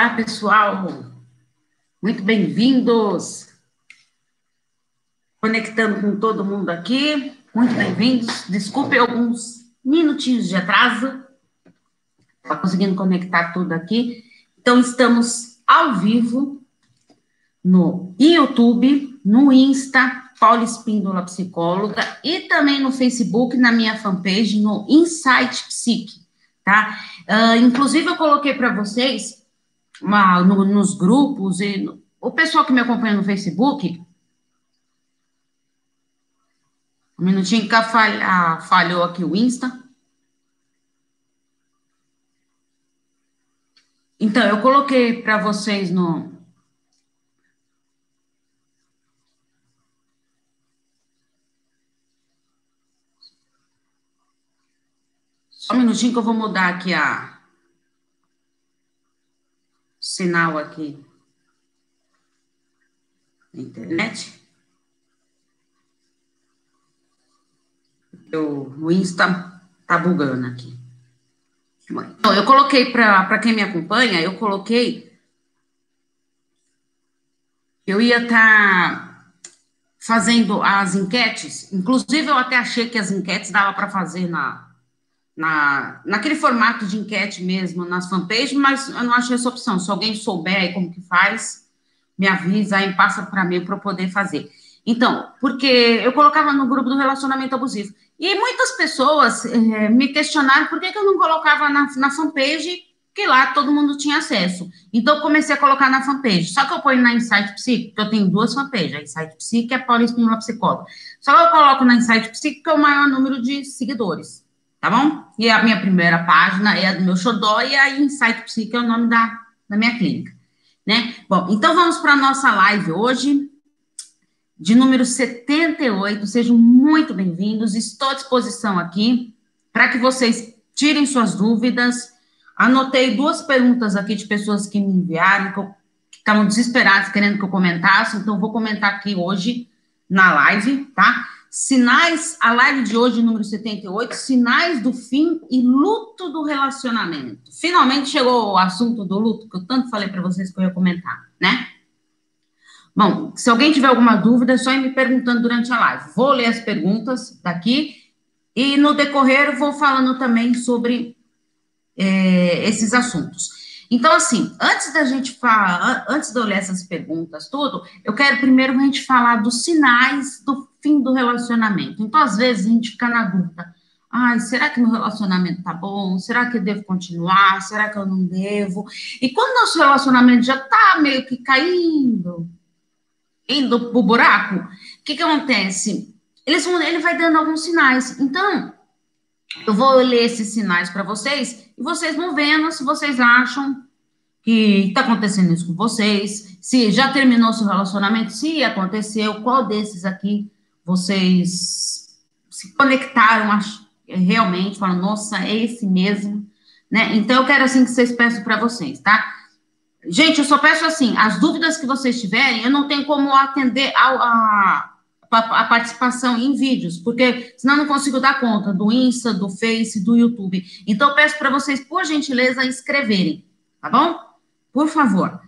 Olá, pessoal. Muito bem-vindos. Conectando com todo mundo aqui. Muito bem-vindos. Desculpe alguns minutinhos de atraso. Está conseguindo conectar tudo aqui. Então, estamos ao vivo no YouTube, no Insta, Paula Espíndola Psicóloga, e também no Facebook, na minha fanpage, no Insight Psique, tá? Uh, inclusive, eu coloquei para vocês uma, no, nos grupos e no, o pessoal que me acompanha no Facebook. Um minutinho que falha, falhou aqui o Insta. Então, eu coloquei para vocês no. Só um minutinho que eu vou mudar aqui a sinal aqui internet. o Insta tá bugando aqui. Então, eu coloquei para quem me acompanha, eu coloquei. Eu ia estar tá fazendo as enquetes, inclusive eu até achei que as enquetes dava para fazer na, na, naquele formato de enquete mesmo, nas fanpages, mas eu não achei essa opção. Se alguém souber como que faz, me avisa aí, passa para mim para eu poder fazer. Então, porque eu colocava no grupo do relacionamento abusivo. E muitas pessoas é, me questionaram por que, que eu não colocava na, na fanpage, que lá todo mundo tinha acesso. Então, eu comecei a colocar na fanpage. Só que eu ponho na Insight Psique, que eu tenho duas fanpages, a Insight Psique e a Paula Espíndola Psicóloga. Só que eu coloco na Insight Psique, que é o maior número de seguidores, tá bom? E a minha primeira página é a do meu xodó, e a Insight Psique é o nome da, da minha clínica, né? Bom, então vamos para a nossa live hoje de número 78. Sejam muito bem-vindos. Estou à disposição aqui para que vocês tirem suas dúvidas. Anotei duas perguntas aqui de pessoas que me enviaram, que estavam desesperadas querendo que eu comentasse, então vou comentar aqui hoje na live, tá? Sinais, a live de hoje, número 78, sinais do fim e luto do relacionamento. Finalmente chegou o assunto do luto, que eu tanto falei para vocês que eu ia comentar, né? Bom, se alguém tiver alguma dúvida, é só ir me perguntando durante a live. Vou ler as perguntas daqui e no decorrer vou falando também sobre é, esses assuntos. Então, assim, antes da gente falar, antes de eu ler essas perguntas, tudo, eu quero primeiro a gente falar dos sinais do fim do relacionamento. Então, às vezes, a gente fica na dúvida. Ai, será que meu relacionamento tá bom? Será que eu devo continuar? Será que eu não devo? E quando nosso relacionamento já tá meio que caindo, indo pro buraco, o que que acontece? Eles vão, ele vai dando alguns sinais. Então, eu vou ler esses sinais para vocês e vocês vão vendo se vocês acham que está acontecendo isso com vocês, se já terminou seu relacionamento, se aconteceu, qual desses aqui vocês se conectaram realmente, falam, nossa, é esse mesmo, né? Então, eu quero assim que vocês peçam para vocês, tá? Gente, eu só peço assim, as dúvidas que vocês tiverem, eu não tenho como atender a, a, a participação em vídeos, porque senão eu não consigo dar conta do Insta, do Face, do YouTube. Então, eu peço para vocês, por gentileza, escreverem, tá bom? Por favor.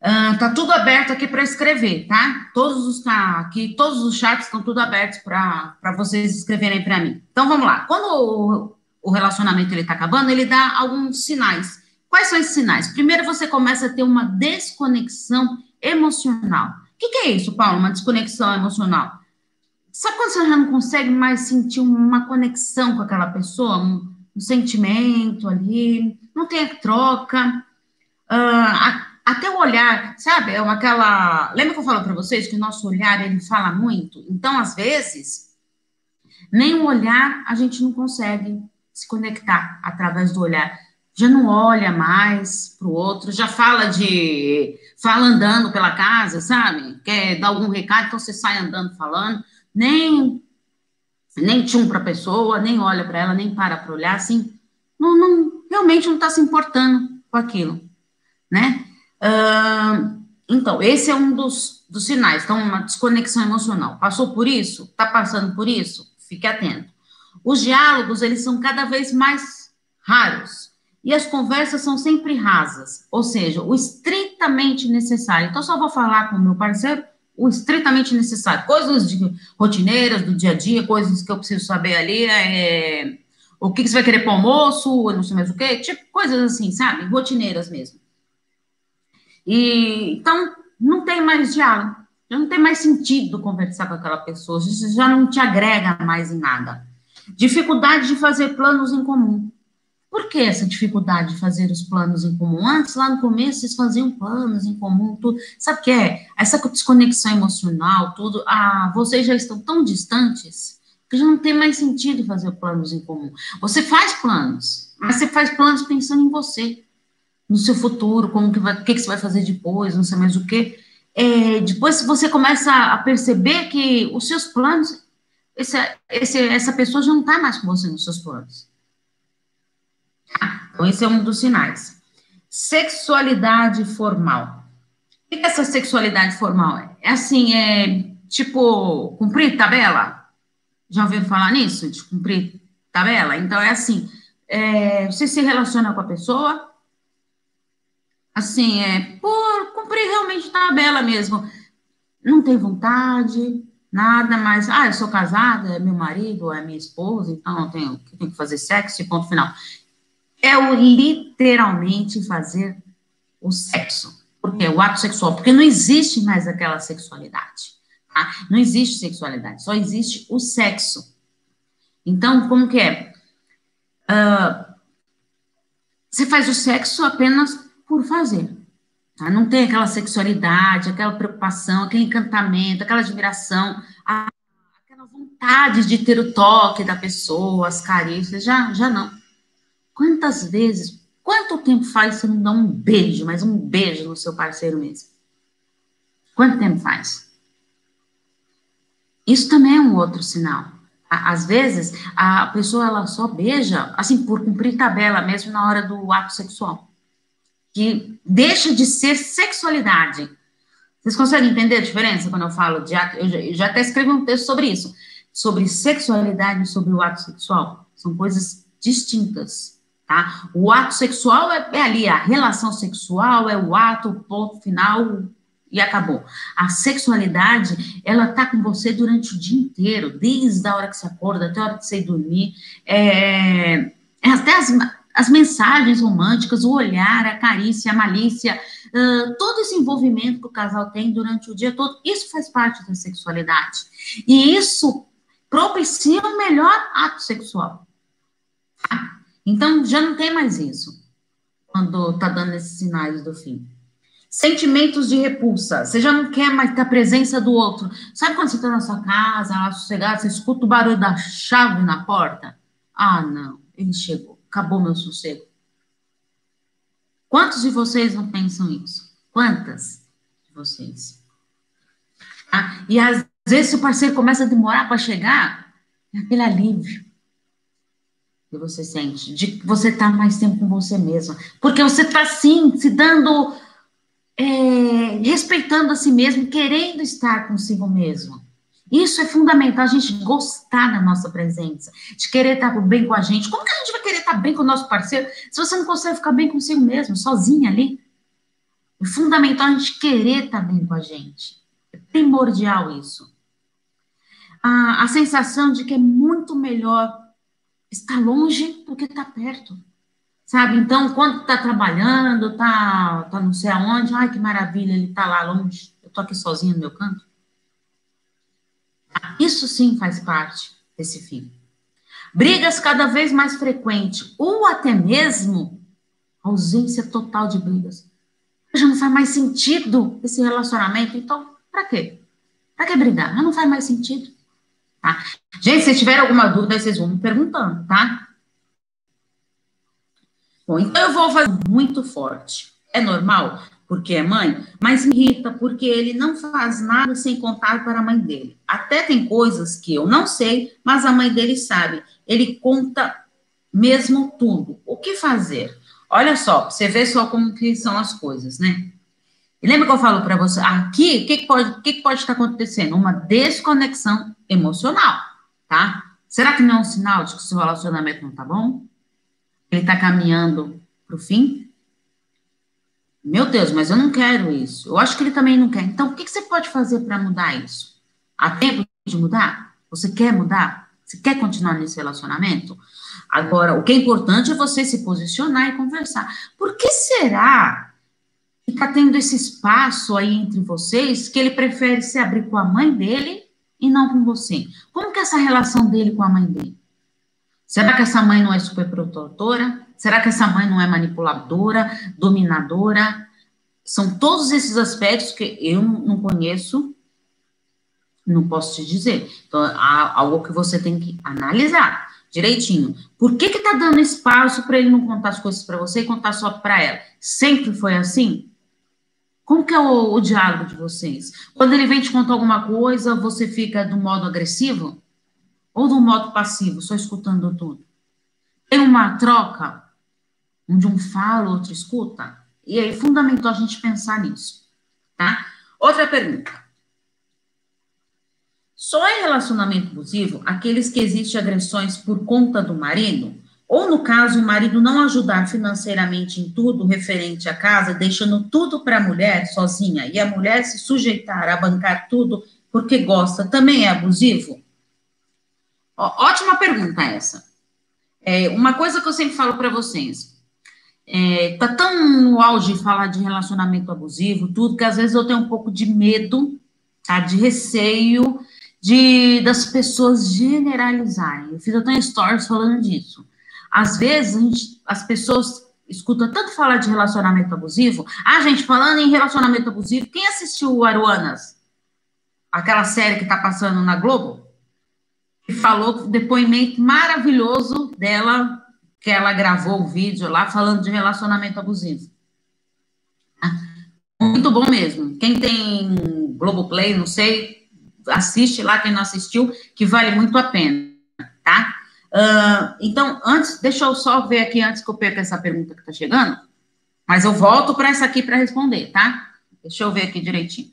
Uh, tá tudo aberto aqui para escrever, tá? Todos os tá aqui, todos os chats estão tudo abertos para vocês escreverem para mim. Então vamos lá. Quando o, o relacionamento ele tá acabando, ele dá alguns sinais. Quais são esses sinais? Primeiro, você começa a ter uma desconexão emocional. O que, que é isso, Paulo? Uma desconexão emocional? Sabe quando você já não consegue mais sentir uma conexão com aquela pessoa, um, um sentimento ali, não tem a troca, uh, até o olhar, sabe? É uma, aquela. Lembra que eu falo para vocês que o nosso olhar ele fala muito? Então, às vezes, nem o olhar a gente não consegue se conectar através do olhar já não olha mais para o outro, já fala de. fala andando pela casa, sabe? Quer dar algum recado, então você sai andando falando, nem. nem tchum para a pessoa, nem olha para ela, nem para para olhar, assim. Não, não, realmente não está se importando com aquilo, né? Então, esse é um dos, dos sinais. Então, uma desconexão emocional. Passou por isso? Está passando por isso? Fique atento. Os diálogos, eles são cada vez mais raros e as conversas são sempre rasas, ou seja, o estritamente necessário. Então, só vou falar com o meu parceiro o estritamente necessário, coisas de, rotineiras do dia a dia, coisas que eu preciso saber ali, é, o que, que, você vai querer para o almoço, não sei mais o quê, tipo coisas assim, sabe? Rotineiras mesmo. E, então, não tem mais diálogo, não tem mais sentido conversar com aquela pessoa, já não te agrega mais em nada. Dificuldade de fazer planos em comum. Por que essa dificuldade de fazer os planos em comum? Antes, lá no começo, vocês faziam planos em comum, tudo. Sabe o que é? Essa desconexão emocional, tudo. Ah, vocês já estão tão distantes que já não tem mais sentido fazer planos em comum. Você faz planos, mas você faz planos pensando em você, no seu futuro, como que vai, o que, que você vai fazer depois, não sei mais o que. É, depois você começa a perceber que os seus planos, esse, esse, essa pessoa já não está mais com você nos seus planos. Então, esse é um dos sinais. Sexualidade formal. O que é essa sexualidade formal? É assim, é tipo cumprir tabela? Já ouviram falar nisso? De cumprir tabela? Então, é assim, é, você se relaciona com a pessoa, assim, é por cumprir realmente tabela mesmo. Não tem vontade, nada mais. Ah, eu sou casada, é meu marido, é minha esposa, então eu tenho, tenho que fazer sexo e ponto final é o literalmente fazer o sexo. Porque o ato sexual, porque não existe mais aquela sexualidade. Tá? Não existe sexualidade, só existe o sexo. Então, como que é? Uh, você faz o sexo apenas por fazer. Tá? Não tem aquela sexualidade, aquela preocupação, aquele encantamento, aquela admiração, a, aquela vontade de ter o toque da pessoa, as carícias, já, já não. Quantas vezes, quanto tempo faz você não dá um beijo, mas um beijo no seu parceiro mesmo? Quanto tempo faz? Isso também é um outro sinal. Às vezes, a pessoa ela só beija, assim, por cumprir tabela mesmo na hora do ato sexual. Que deixa de ser sexualidade. Vocês conseguem entender a diferença quando eu falo de ato? Eu já, eu já até escrevi um texto sobre isso. Sobre sexualidade e sobre o ato sexual. São coisas distintas. Tá? O ato sexual é, é ali, a relação sexual é o ato, ponto final e acabou. A sexualidade, ela tá com você durante o dia inteiro, desde a hora que você acorda até a hora que você ir dormir. É, é até as, as mensagens românticas, o olhar, a carícia, a malícia, uh, todo esse envolvimento que o casal tem durante o dia todo, isso faz parte da sexualidade. E isso propicia o melhor ato sexual. Então, já não tem mais isso, quando está dando esses sinais do fim. Sentimentos de repulsa. Você já não quer mais ter a presença do outro. Sabe quando você está na sua casa, lá sossegado, você escuta o barulho da chave na porta? Ah, não, ele chegou, acabou meu sossego. Quantos de vocês não pensam isso? Quantas de vocês? Ah, e às vezes, o parceiro começa a demorar para chegar, é aquele alívio que você sente, de você está mais tempo com você mesma. Porque você está, sim, se dando, é, respeitando a si mesmo, querendo estar consigo mesmo. Isso é fundamental, a gente gostar da nossa presença, de querer estar bem com a gente. Como que a gente vai querer estar bem com o nosso parceiro se você não consegue ficar bem consigo mesmo, sozinha ali? É fundamental a gente querer estar bem com a gente. É primordial isso. a sensação de que é muito melhor está longe do que está perto. Sabe? Então, quando está trabalhando, está tá não sei aonde, ai que maravilha, ele está lá longe, eu estou aqui sozinho no meu canto. Isso sim faz parte desse fim. Brigas cada vez mais frequentes, ou até mesmo ausência total de brigas. Já não faz mais sentido esse relacionamento, então, para quê? Para que brigar? Já não faz mais sentido. Tá? Gente, se tiver alguma dúvida, vocês vão me perguntando, tá? Bom, então eu vou fazer muito forte. É normal, porque é mãe, mas me irrita porque ele não faz nada sem contar para a mãe dele. Até tem coisas que eu não sei, mas a mãe dele sabe. Ele conta mesmo tudo. O que fazer? Olha só, você vê só como que são as coisas, né? E lembra que eu falo para você, aqui, o que, pode, que, pode estar acontecendo? Uma desconexão emocional, tá? Será que não é um sinal de que seu relacionamento não tá bom? Ele tá caminhando para o fim. Meu Deus, mas eu não quero isso. Eu acho que ele também não quer. Então, o que, que você pode fazer para mudar isso? Há tempo de mudar? Você quer mudar? Você quer continuar nesse relacionamento? Agora, o que é importante é você se posicionar e conversar. Por que será que está tendo esse espaço aí entre vocês que ele prefere se abrir com a mãe dele e não com você? Como que é essa relação dele com a mãe dele? Será que essa mãe não é superprotetora? Será que essa mãe não é manipuladora, dominadora? São todos esses aspectos que eu não conheço, não posso te dizer. Então, algo que você tem que analisar direitinho. Por que que tá dando espaço para ele não contar as coisas para você e contar só para ela? Sempre foi assim? Como que é o, o, diálogo de vocês? Quando ele vem te contar alguma coisa, você fica do modo agressivo? ou do modo passivo, só escutando tudo? Tem uma troca, onde um fala, outro escuta? E é fundamental a gente pensar nisso, tá? Outra pergunta. Só é relacionamento abusivo aqueles que existem agressões por conta do marido? Ou, no caso, o marido não ajudar financeiramente em tudo referente à casa, deixando tudo para a mulher sozinha, e a mulher se sujeitar a bancar tudo porque gosta, também é abusivo? ótima pergunta essa. É, uma coisa que eu sempre falo para vocês, é, tá tão no auge falar de relacionamento abusivo, tudo, que às vezes eu tenho um pouco de medo, tá, de receio de das pessoas generalizarem. Eu fiz até stories falando disso. Às vezes gente, as pessoas escutam tanto falar de relacionamento abusivo. Ah, gente, falando em relacionamento abusivo, quem assistiu o Aruanas? Aquela série que tá passando na Globo? falou depoimento maravilhoso dela, que ela gravou o vídeo lá falando de relacionamento abusivo. Muito bom mesmo. Quem tem Globoplay, não sei, assiste lá, quem não assistiu, que vale muito a pena, tá? Uh, então, antes, deixa eu só ver aqui, antes que eu perca essa pergunta que tá chegando, mas eu volto para essa aqui para responder, tá? Deixa eu ver aqui direitinho.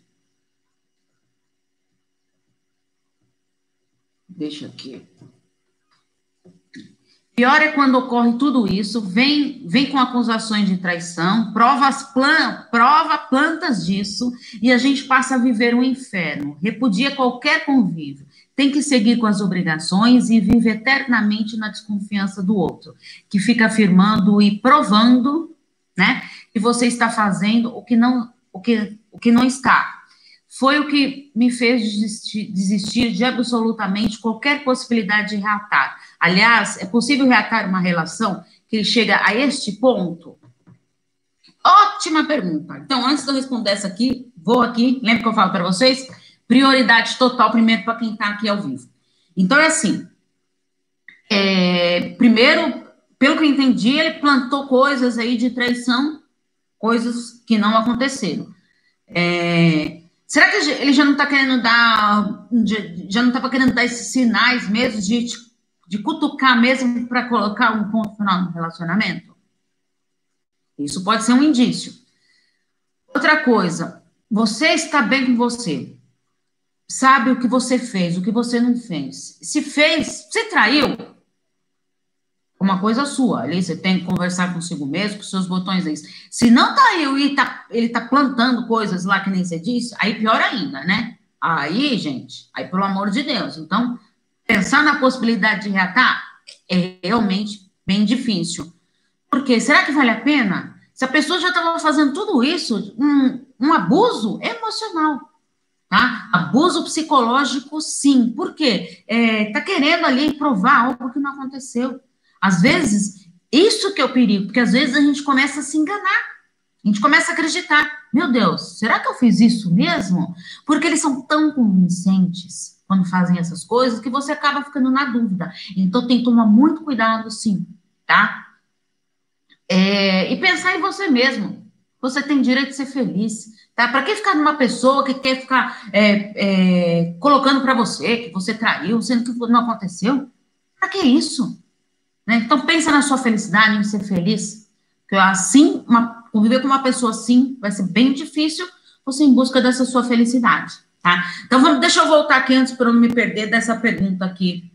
Deixa aqui. Pior é quando ocorre tudo isso, vem, vem com acusações de traição, provas plan, prova plantas disso, e a gente passa a viver um inferno, repudia qualquer convívio, tem que seguir com as obrigações e vive eternamente na desconfiança do outro, que fica afirmando e provando, né, que você está fazendo o que não, o que, o que não está, foi o que me fez desistir, de absolutamente qualquer possibilidade de reatar. Aliás, é possível reatar uma relação que chega a este ponto? Ótima pergunta. Então, antes de eu responder essa aqui, vou aqui, lembra que eu falo para vocês? Prioridade total primeiro para quem está aqui ao vivo. Então, é assim. É, primeiro, pelo que eu entendi, ele plantou coisas aí de traição, coisas que não aconteceram. É, Será que ele já não está querendo dar, já não estava querendo dar esses sinais mesmo de, de cutucar mesmo para colocar um ponto final no relacionamento? Isso pode ser um indício. Outra coisa, você está bem com você. Sabe o que você fez, o que você não fez. Se fez, você traiu, uma coisa sua. Ali você tem que conversar consigo mesmo, com seus botões aí. Se não tá aí e tá, ele tá plantando coisas lá que nem você disse, aí pior ainda, né? Aí, gente, aí pelo amor de Deus. Então, pensar na possibilidade de reatar é realmente bem difícil. Porque será que vale a pena? Se a pessoa já estava fazendo tudo isso, um, um abuso emocional. Tá? Abuso psicológico, sim. Por quê? É, tá querendo ali provar algo que não aconteceu. Às vezes, isso que é o perigo, porque às vezes a gente começa a se enganar. A gente começa a acreditar. Meu Deus, será que eu fiz isso mesmo? Porque eles são tão convincentes quando fazem essas coisas que você acaba ficando na dúvida. Então tem que tomar muito cuidado, sim, tá? É, e pensar em você mesmo. Você tem direito de ser feliz, tá? Para que ficar numa pessoa que quer ficar é, é, colocando para você que você traiu, sendo que não aconteceu? Para que isso? Né? Então, pensa na sua felicidade, em ser feliz. Porque assim, uma, conviver com uma pessoa assim vai ser bem difícil você em busca dessa sua felicidade, tá? Então, vamos, deixa eu voltar aqui antes para não me perder dessa pergunta aqui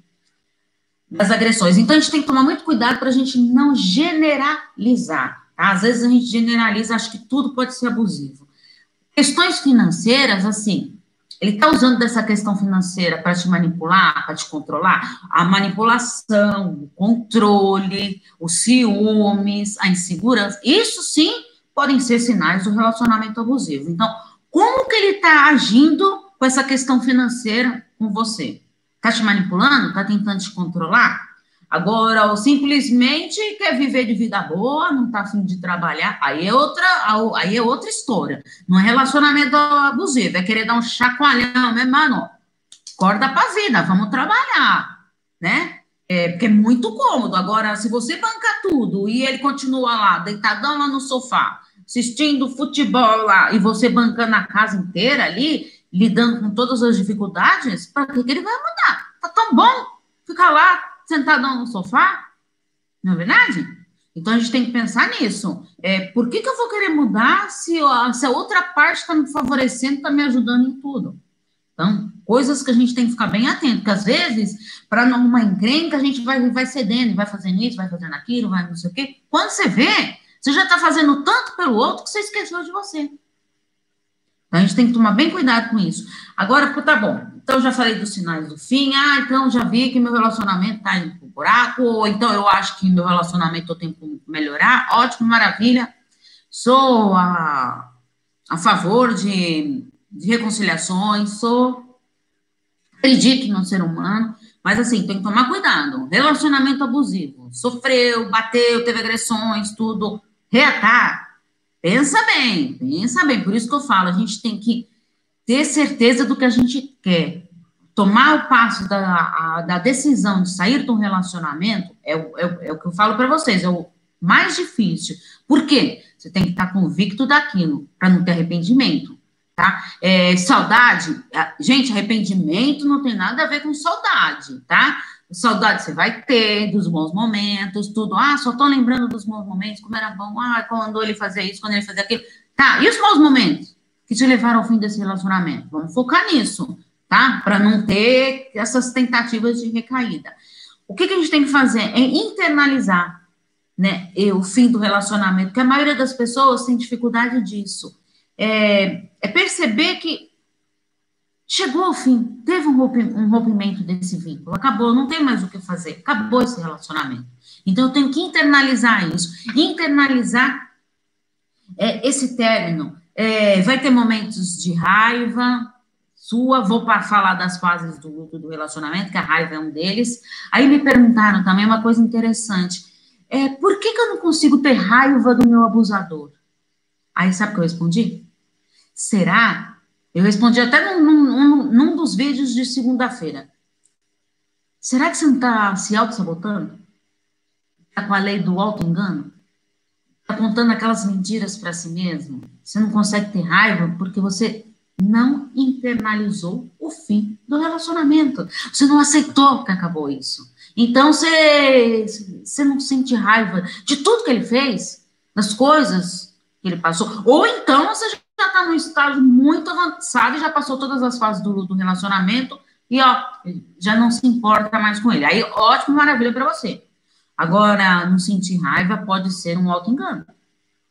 das agressões. Então, a gente tem que tomar muito cuidado para a gente não generalizar, Tá? Às vezes a gente generaliza, acha que tudo pode ser abusivo. Questões financeiras, assim, ele está usando dessa questão financeira para te manipular, para te controlar? A manipulação, o controle, os ciúmes, a insegurança, isso sim podem ser sinais do relacionamento abusivo. Então, como que ele está agindo com essa questão financeira com você? Está te manipulando? Está tentando te controlar? Agora, ou simplesmente quer viver de vida boa, não está afim de trabalhar, aí é outra, aí é outra história. Não é relacionamento abusivo, é querer dar um chacoalhão, meu mano. Acorda para a vida, vamos trabalhar, né? É, porque é muito cômodo. Agora, se você banca tudo e ele continua lá, deitadão lá no sofá, assistindo futebol lá, e você bancando a casa inteira ali, lidando com todas as dificuldades, para que, que ele vai mudar? Tá tão bom ficar lá sentadão no sofá, não é verdade? Então a gente tem que pensar nisso. É, por que, que eu vou querer mudar se, se a outra parte está me favorecendo, está me ajudando em tudo? Então, coisas que a gente tem que ficar bem atento, porque às vezes, para não uma encrenca, a gente vai, vai cedendo, vai fazendo isso, vai fazendo aquilo, vai não sei o quê. Quando você vê, você já está fazendo tanto pelo outro que você esqueceu de você. Então, a gente tem que tomar bem cuidado com isso. Agora, tá bom, então já falei dos sinais do fim, ah, então já vi que meu relacionamento está indo pro buraco, ou então eu acho que meu relacionamento eu tenho que melhorar, ótimo, maravilha. Sou a, a favor de, de reconciliações, sou, acredito no ser humano, mas assim, tem que tomar cuidado. Relacionamento abusivo, sofreu, bateu, teve agressões, tudo, reatar, Pensa bem, pensa bem. Por isso que eu falo, a gente tem que ter certeza do que a gente quer. Tomar o passo da, a, da decisão de sair de um relacionamento é, é, é o que eu falo para vocês, é o mais difícil. Por quê? Você tem que estar convicto daquilo, para não ter arrependimento. Tá? É, saudade, gente, arrependimento não tem nada a ver com saudade, tá? Saudade você vai ter dos bons momentos, tudo. Ah, só tô lembrando dos bons momentos, como era bom. Ah, quando ele fazia isso, quando ele fazia aquilo. Tá, e os maus momentos que te levaram ao fim desse relacionamento? Vamos focar nisso, tá? Para não ter essas tentativas de recaída. O que, que a gente tem que fazer? É internalizar né, o fim do relacionamento, porque a maioria das pessoas tem dificuldade disso. É, é perceber que Chegou ao fim, teve um, rompimento desse vínculo, acabou, não tem mais o que fazer, acabou esse relacionamento. Então, eu tenho que internalizar isso. Internalizar é, esse término. É, vai ter momentos de raiva sua, vou para falar das fases do luto do relacionamento, que a raiva é um deles. Aí me perguntaram também uma coisa interessante. É, por que, que eu não consigo ter raiva do meu abusador? Aí sabe o que eu respondi? Será eu respondi até num, num, num dos vídeos de segunda-feira. Será que você não está se auto-sabotando? Está com a lei do auto-engano? Está contando aquelas mentiras para si mesmo? Você não consegue ter raiva porque você não internalizou o fim do relacionamento. Você não aceitou que acabou isso. Então você, você não sente raiva de tudo que ele fez, das coisas que ele passou. Ou então você já está num estágio muito avançado e já passou todas as fases do, do relacionamento e, ó, já não se importa mais com ele. Aí, ótimo, maravilha para você. Agora, não sentir raiva pode ser um auto-engano,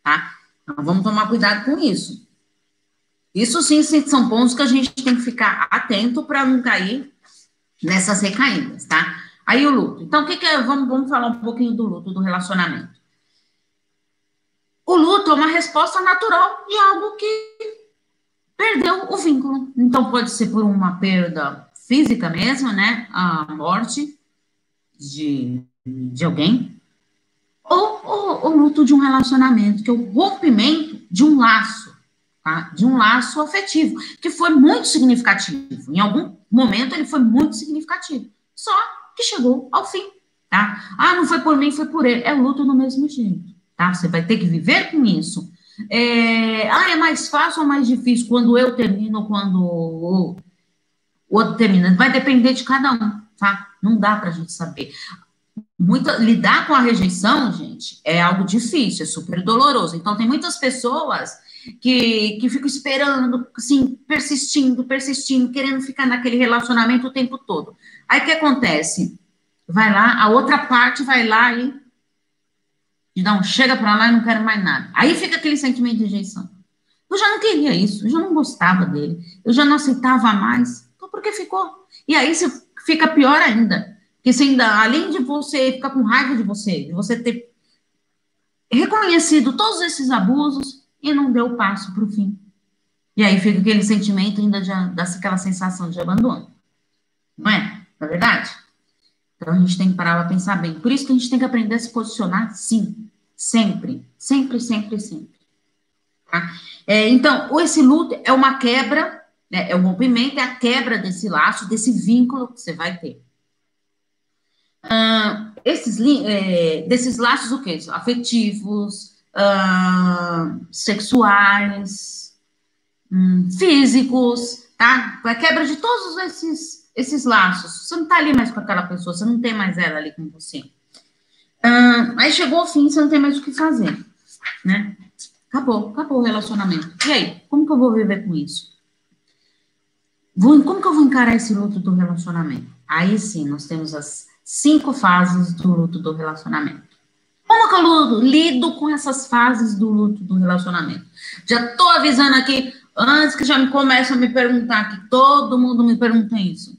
tá? Então, vamos tomar cuidado com isso. Isso sim são pontos que a gente tem que ficar atento para não cair nessas recaídas, tá? Aí o luto. Então, o que, que é? Vamos, vamos falar um pouquinho do luto, do relacionamento. O luto é uma resposta natural de algo que perdeu o vínculo. Então, pode ser por uma perda física mesmo, né? A morte de, de alguém. Ou o luto de um relacionamento, que é o rompimento de um laço, tá? De um laço afetivo, que foi muito significativo. Em algum momento ele foi muito significativo. Só que chegou ao fim, tá? Ah, não foi por mim, foi por ele. É o luto no mesmo jeito tá? Você vai ter que viver com isso. É, ah, é mais fácil ou mais difícil quando eu termino quando o outro termina? Vai depender de cada um, tá? Não dá para a gente saber. Muita, lidar com a rejeição, gente, é algo difícil, é super doloroso. Então, tem muitas pessoas que, que ficam esperando, assim, persistindo, persistindo, querendo ficar naquele relacionamento o tempo todo. Aí o que acontece? Vai lá, a outra parte vai lá e De dar um chega para lá e não quero mais nada. Aí fica aquele sentimento de rejeição. Eu já não queria isso, eu já não gostava dele, eu já não aceitava mais. Então, por que ficou? E aí você fica pior ainda. Porque você ainda, além de você ficar com raiva de você, de você ter reconhecido todos esses abusos e não deu passo para o fim. E aí fica aquele sentimento ainda de, daquela sensação de abandono. Não é? Não é verdade? Então a gente tem que parar para pensar bem. Por isso que a gente tem que aprender a se posicionar, sim. Sempre. Sempre, sempre, sempre. Tá? É, então, esse luto é uma quebra, né, é o rompimento, é a quebra desse laço, desse vínculo que você vai ter. Uh, esses, é, desses laços, o quê? Afetivos, uh, sexuais, um, físicos, tá? A quebra de todos esses, esses laços. Você não tá ali mais com aquela pessoa, você não tem mais ela ali com você. Aí chegou o fim, você não tem mais o que fazer, né? Acabou, acabou o relacionamento. E aí, como que eu vou viver com isso? Vou, como que eu vou encarar esse luto do relacionamento? Aí sim, nós temos as cinco fases do luto do relacionamento. Como que eu lido com essas fases do luto do relacionamento? Já tô avisando aqui, antes que já me comece a me perguntar, que todo mundo me pergunta isso.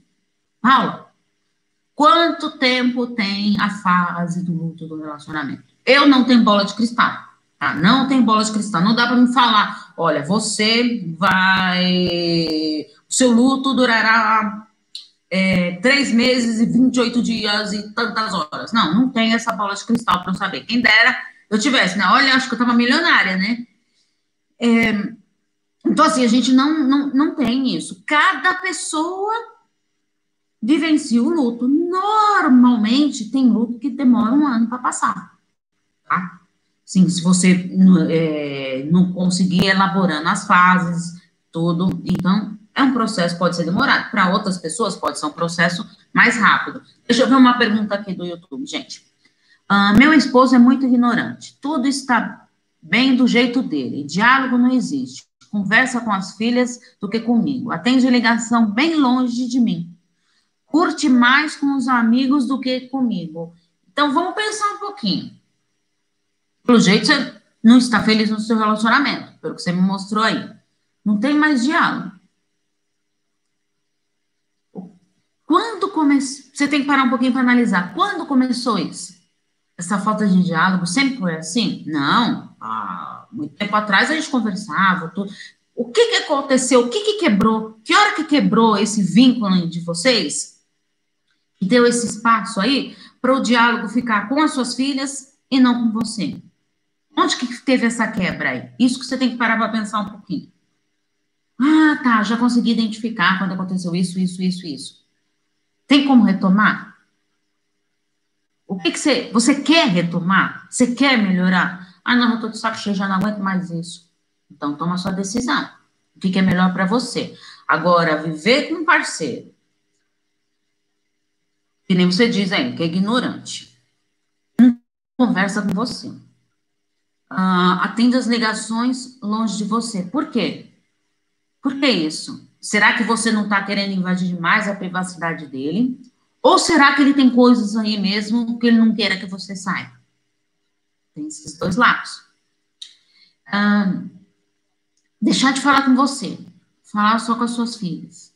Paula, quanto tempo tem a fase do luto do relacionamento? Eu não tenho bola de cristal. Tá? Não tem bola de cristal. Não dá para me falar, olha, você vai. O seu luto durará é, três meses e 28 dias e tantas horas. Não, não tem essa bola de cristal para eu saber. Quem dera eu tivesse, né? Olha, acho que eu estava milionária, né? É, então, assim, a gente não, não, não tem isso. Cada pessoa vivencia o luto. Normalmente, tem luto que demora um ano para passar, tá? Sim, se você é, não conseguir elaborando as fases, tudo, então é um processo, pode ser demorado. Para outras pessoas, pode ser um processo mais rápido. Deixa eu ver uma pergunta aqui do YouTube, gente. Uh, meu esposo é muito ignorante. Tudo está bem do jeito dele. Diálogo não existe. Conversa com as filhas do que comigo. Atende ligação bem longe de mim. Curte mais com os amigos do que comigo. Então, vamos pensar um pouquinho. Pelo jeito, você não está feliz no seu relacionamento, pelo que você me mostrou aí. Não tem mais diálogo. Quando começou? Você tem que parar um pouquinho para analisar. Quando começou isso? Essa falta de diálogo sempre foi assim? Não. Muito tempo atrás a gente conversava. Tudo. O que, que aconteceu? O que, que quebrou? Que hora que quebrou esse vínculo de vocês? Deu esse espaço aí para o diálogo ficar com as suas filhas e não com você? Onde que teve essa quebra aí? Isso que você tem que parar para pensar um pouquinho. Ah, tá, já consegui identificar quando aconteceu isso, isso, isso, isso. Tem como retomar? O que, que você. Você quer retomar? Você quer melhorar? Ah, não, eu tô de saco cheio, já não aguento mais isso. Então, toma sua decisão. O que, que é melhor para você? Agora, viver com um parceiro. Que nem você diz aí, que é ignorante. Não conversa com você. Ah, atende as ligações longe de você. Por quê? Por que isso? Será que você não está querendo invadir mais a privacidade dele? Ou será que ele tem coisas aí mesmo que ele não queira que você saiba? Tem esses dois lados. Ah, deixar de falar com você. Falar só com as suas filhas.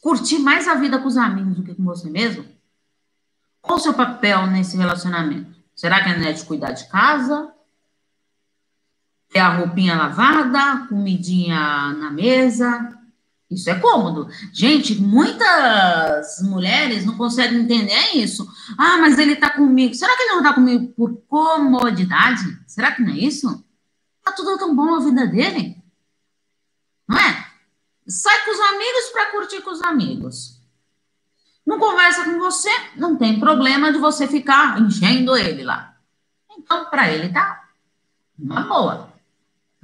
Curtir mais a vida com os amigos do que com você mesmo? Qual o seu papel nesse relacionamento? Será que é de cuidar de casa? Ter a roupinha lavada, comidinha na mesa, isso é cômodo. Gente, muitas mulheres não conseguem entender isso. Ah, mas ele está comigo. Será que ele não está comigo por comodidade? Será que não é isso? Tá tudo tão bom a vida dele? Não é? Sai com os amigos para curtir com os amigos. Não conversa com você, não tem problema de você ficar enchendo ele lá. Então, para ele tá uma boa.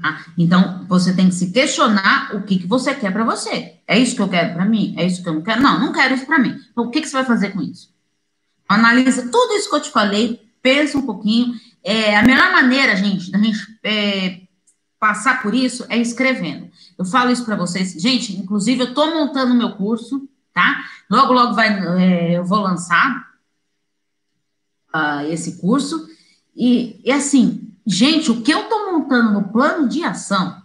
Tá? Então, você tem que se questionar o que, que você quer para você. É isso que eu quero para mim? É isso que eu não quero? Não, não quero isso para mim. Então, o que, que você vai fazer com isso? Analisa tudo isso que eu te falei, pensa um pouquinho. É, a melhor maneira, gente, da gente é, passar por isso é escrevendo. Eu falo isso para vocês. Gente, inclusive, eu estou montando meu curso, tá? Logo, logo vai, é, eu vou lançar uh, esse curso. E, e assim, gente, o que eu estou montando no plano de ação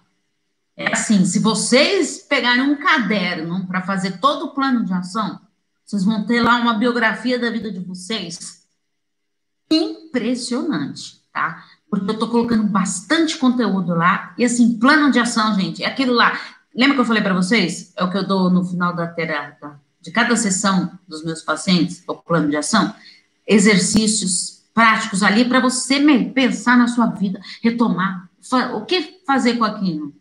é assim: se vocês pegarem um caderno para fazer todo o plano de ação, vocês vão ter lá uma biografia da vida de vocês impressionante, tá? Porque eu estou colocando bastante conteúdo lá. E assim, plano de ação, gente, é aquilo lá. Lembra que eu falei para vocês? É o que eu dou no final da terapia, de cada sessão dos meus pacientes, o plano de ação. Exercícios práticos ali para você pensar na sua vida, retomar. O que fazer com aquilo?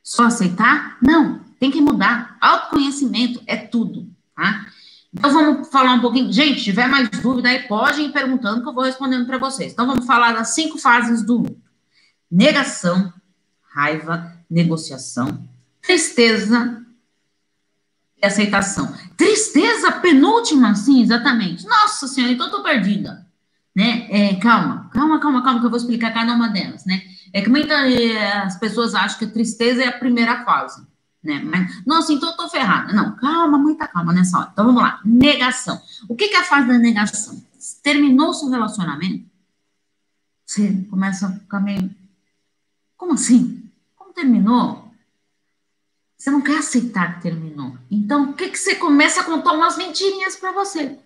Só aceitar? Não, tem que mudar. Autoconhecimento é tudo, tá? Então vamos falar um pouquinho. Gente, tiver mais dúvida aí, pode ir perguntando que eu vou respondendo para vocês. Então vamos falar das cinco fases do luto: negação, raiva, negociação, tristeza e aceitação. Tristeza penúltima, sim, exatamente. Nossa senhora, então tô perdida. Né? É, calma, calma, calma, calma, que eu vou explicar cada uma delas, né? É que muitas eh, as pessoas acham que a tristeza é a primeira fase, né? Mas, nossa, então eu tô ferrada. Não, calma, muita calma nessa hora. Então vamos lá. Negação. O que, que é a fase da negação? Terminou seu relacionamento, você começa a ficar meio. Como assim? Como terminou? Você não quer aceitar que terminou. Então, o que, que você começa a contar umas mentirinhas para você?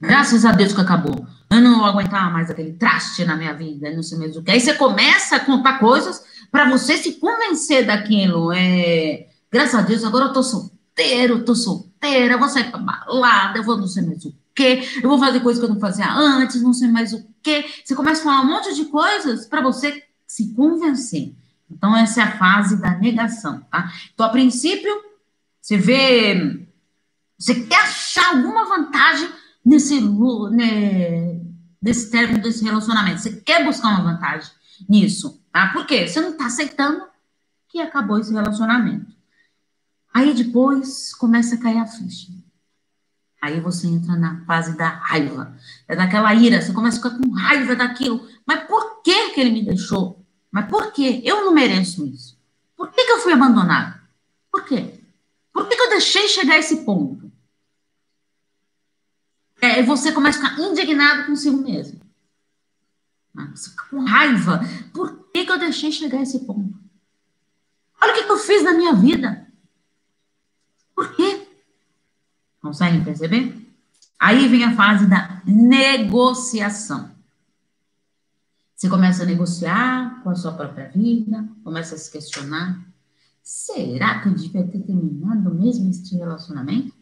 Graças a Deus que acabou eu não aguentava mais aquele traste na minha vida, não sei mais o que. Aí você começa a contar coisas para você se convencer daquilo. É, graças a Deus, agora eu tô solteiro, tô solteira, vou sair pra balada, eu vou não sei mais o que, eu vou fazer coisas que eu não fazia antes, não sei mais o que. Você começa a falar um monte de coisas para você se convencer. Então, essa é a fase da negação, tá? Então, a princípio, você vê, você quer achar alguma vantagem nesse, né, desse término desse relacionamento. Você quer buscar uma vantagem nisso, tá? Por quê? Você não está aceitando que acabou esse relacionamento. Aí depois começa a cair a ficha. Aí você entra na fase da raiva, é daquela ira, você começa a ficar com raiva daquilo. Mas por que que ele me deixou? Mas por que? Eu não mereço isso. Por que, que eu fui abandonada? Por quê? Por que, que eu deixei chegar a esse ponto? é, você começa a ficar indignado consigo mesmo. Você fica com raiva. Por que, que eu deixei chegar a esse ponto? Olha o que, que eu fiz na minha vida. Por quê? Conseguem perceber? Aí vem a fase da negociação. Você começa a negociar com a sua própria vida, começa a se questionar. Será que eu devia ter terminado mesmo este relacionamento?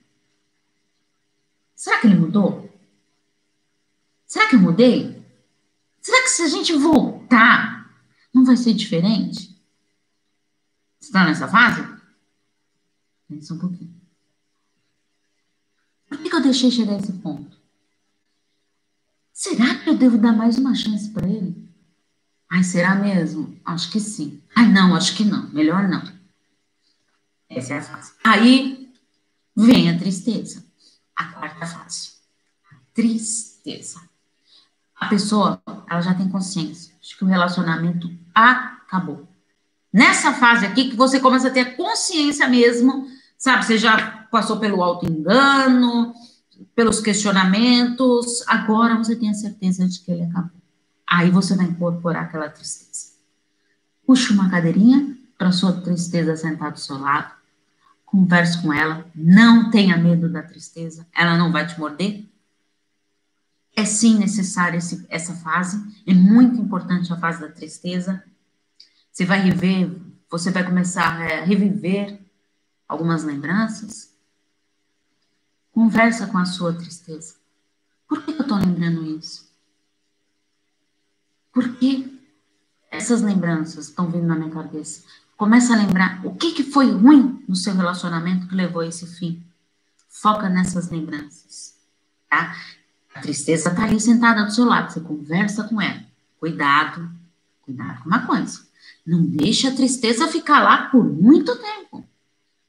Será que ele mudou? Será que eu mudei? Será que se a gente voltar, não vai ser diferente? Você está nessa fase? Pensa um pouquinho. Por que, eu deixei chegar a esse ponto? Será que eu devo dar mais uma chance para ele? Ai, será mesmo? Acho que sim. Ai, não, acho que não. Melhor não. Essa é a fase. Aí vem a tristeza a quarta fase. A tristeza. A pessoa, ela já tem consciência de que o relacionamento acabou. Nessa fase aqui que você começa a ter consciência mesmo, sabe? Você já passou pelo auto-engano, pelos questionamentos, agora você tem a certeza de que ele acabou. Aí você vai incorporar aquela tristeza. Puxa uma cadeirinha para sua tristeza sentar do seu lado converse com ela, não tenha medo da tristeza, ela não vai te morder. É sim necessária essa fase, é muito importante a fase da tristeza. Você vai rever, você vai começar a reviver algumas lembranças. Conversa com a sua tristeza. Por que eu estou lembrando isso? Por que essas lembranças estão vindo na minha cabeça? Começa a lembrar o que, que foi ruim no seu relacionamento que levou a esse fim. Foca nessas lembranças, tá? A tristeza está ali sentada do seu lado, você conversa com ela. Cuidado, cuidado com uma coisa. Não deixe a tristeza ficar lá por muito tempo.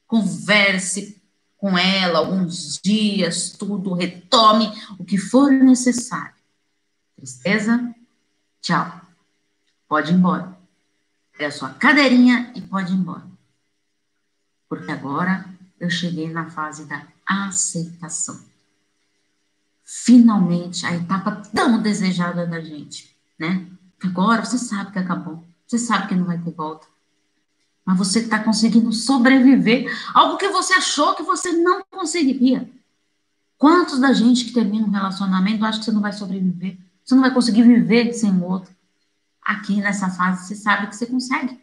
Converse com ela alguns dias, tudo, retome o que for necessário. Tristeza, tchau. Pode ir embora. Pega a sua cadeirinha e pode ir embora. Porque agora eu cheguei na fase da aceitação. Finalmente a etapa tão desejada da gente, né? Agora você sabe que acabou, você sabe que não vai ter volta. Mas você está conseguindo sobreviver algo que você achou que você não conseguiria. Quantos da gente que termina um relacionamento acha que você não vai sobreviver? Você não vai conseguir viver sem o outro. Aqui nessa fase você sabe que você consegue.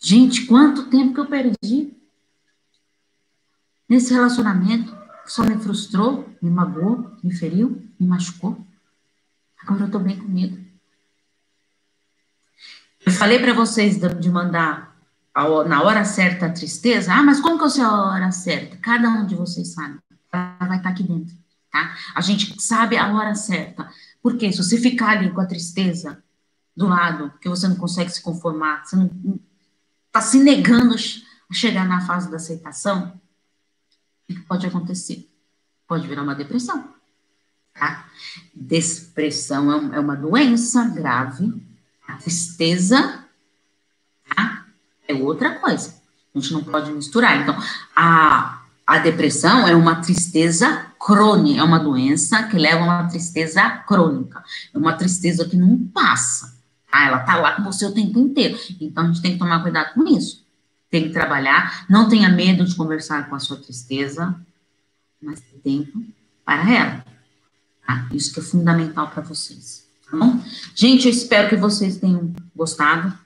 Gente, quanto tempo que eu perdi nesse relacionamento só me frustrou, me magoou, me feriu, me machucou. Agora eu tô bem comigo. Eu falei para vocês de mandar na hora certa a tristeza. Ah, mas como que eu sei a hora certa? Cada um de vocês sabe. Ela vai estar aqui dentro, tá? A gente sabe a hora certa. Porque se você ficar ali com a tristeza do lado, que você não consegue se conformar, você não está se negando a chegar na fase da aceitação, que pode acontecer? Pode virar uma depressão. Tá? Depressão é, é uma doença grave. A tristeza tá? é outra coisa. A gente não pode misturar. Então, a, a depressão é uma tristeza crônica, é uma doença que leva a uma tristeza crônica. É uma tristeza que não passa. Tá? Ela tá lá com você o tempo inteiro. Então, a gente tem que tomar cuidado com isso tem que trabalhar. Não tenha medo de conversar com a sua tristeza, mas tem tempo para ela. Tá? Isso que é fundamental para vocês. Tá bom? Gente, eu espero que vocês tenham gostado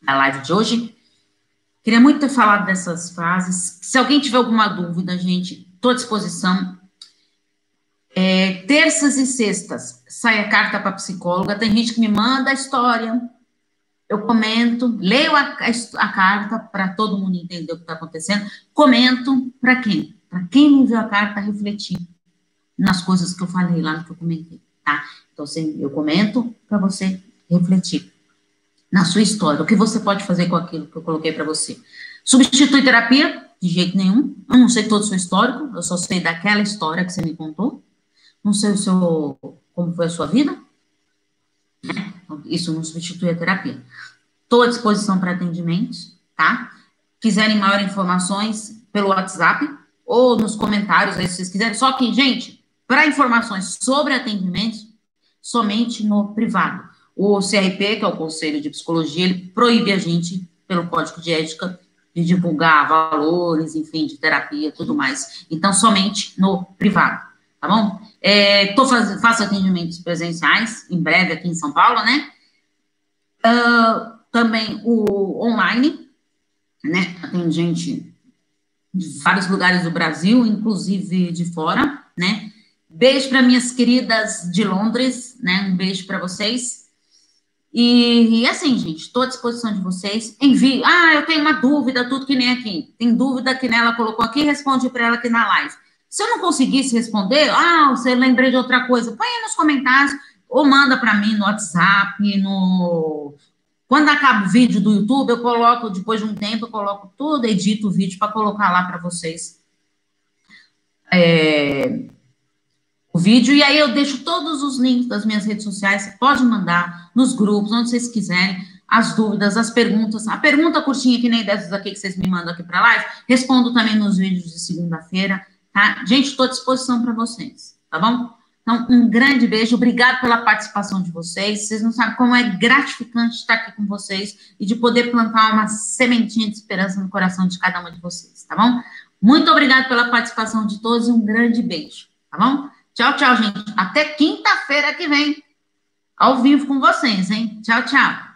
da live de hoje. Queria muito ter falado dessas frases. Se alguém tiver alguma dúvida, gente, estou à disposição. É, terças e sextas sai a carta para psicóloga. Tem gente que me manda a história, eu comento, leio a, a, carta para todo mundo entender o que está acontecendo, comento para quem? Para quem me enviou a carta refletir nas coisas que eu falei lá no que eu comentei, tá? Então, assim, eu comento para você refletir na sua história, o que você pode fazer com aquilo que eu coloquei para você. Substitui terapia? De jeito nenhum. Eu não sei todo o seu histórico, eu só sei daquela história que você me contou. Não sei o seu, como foi a sua vida, isso não substitui a terapia. Estou à disposição para atendimentos, tá? Quiserem maiores informações pelo WhatsApp ou nos comentários aí, se vocês quiserem. Só que, gente, para informações sobre atendimentos, somente no privado. O CRP, que é o Conselho de Psicologia, ele proíbe a gente, pelo Código de Ética, de divulgar valores, enfim, de terapia, tudo mais. Então, somente no privado, tá bom? É, tô faz, faço atendimentos presenciais, em breve aqui em São Paulo, né? Uh, também o online, né? Tem gente de vários lugares do Brasil, inclusive de fora, né? Beijo para minhas queridas de Londres, né? Um beijo para vocês. E, e, assim, gente, estou à disposição de vocês. Envie. Ah, eu tenho uma dúvida, tudo que nem aqui. Tem dúvida que nela colocou aqui, responde para ela aqui na live. Se eu não conseguisse responder, ah, você lembrei de outra coisa, põe aí nos comentários ou manda para mim no WhatsApp, no quando acaba o vídeo do YouTube, eu coloco depois de um tempo, eu coloco tudo, edito o vídeo para colocar lá para vocês. É, o vídeo, e aí eu deixo todos os links das minhas redes sociais, você pode mandar nos grupos, onde vocês quiserem, as dúvidas, as perguntas. A pergunta curtinha, que nem dessas aqui que vocês me mandam aqui para live, respondo também nos vídeos de segunda-feira, tá? Gente, estou à disposição para vocês, tá bom? Então, um grande beijo, obrigado pela participação de vocês. Vocês não sabem como é gratificante estar aqui com vocês e de poder plantar uma sementinha de esperança no coração de cada uma de vocês, tá bom? Muito obrigado pela participação de todos e um grande beijo, tá bom? Tchau, tchau, gente. Até quinta-feira que vem, ao vivo com vocês, hein? Tchau, tchau.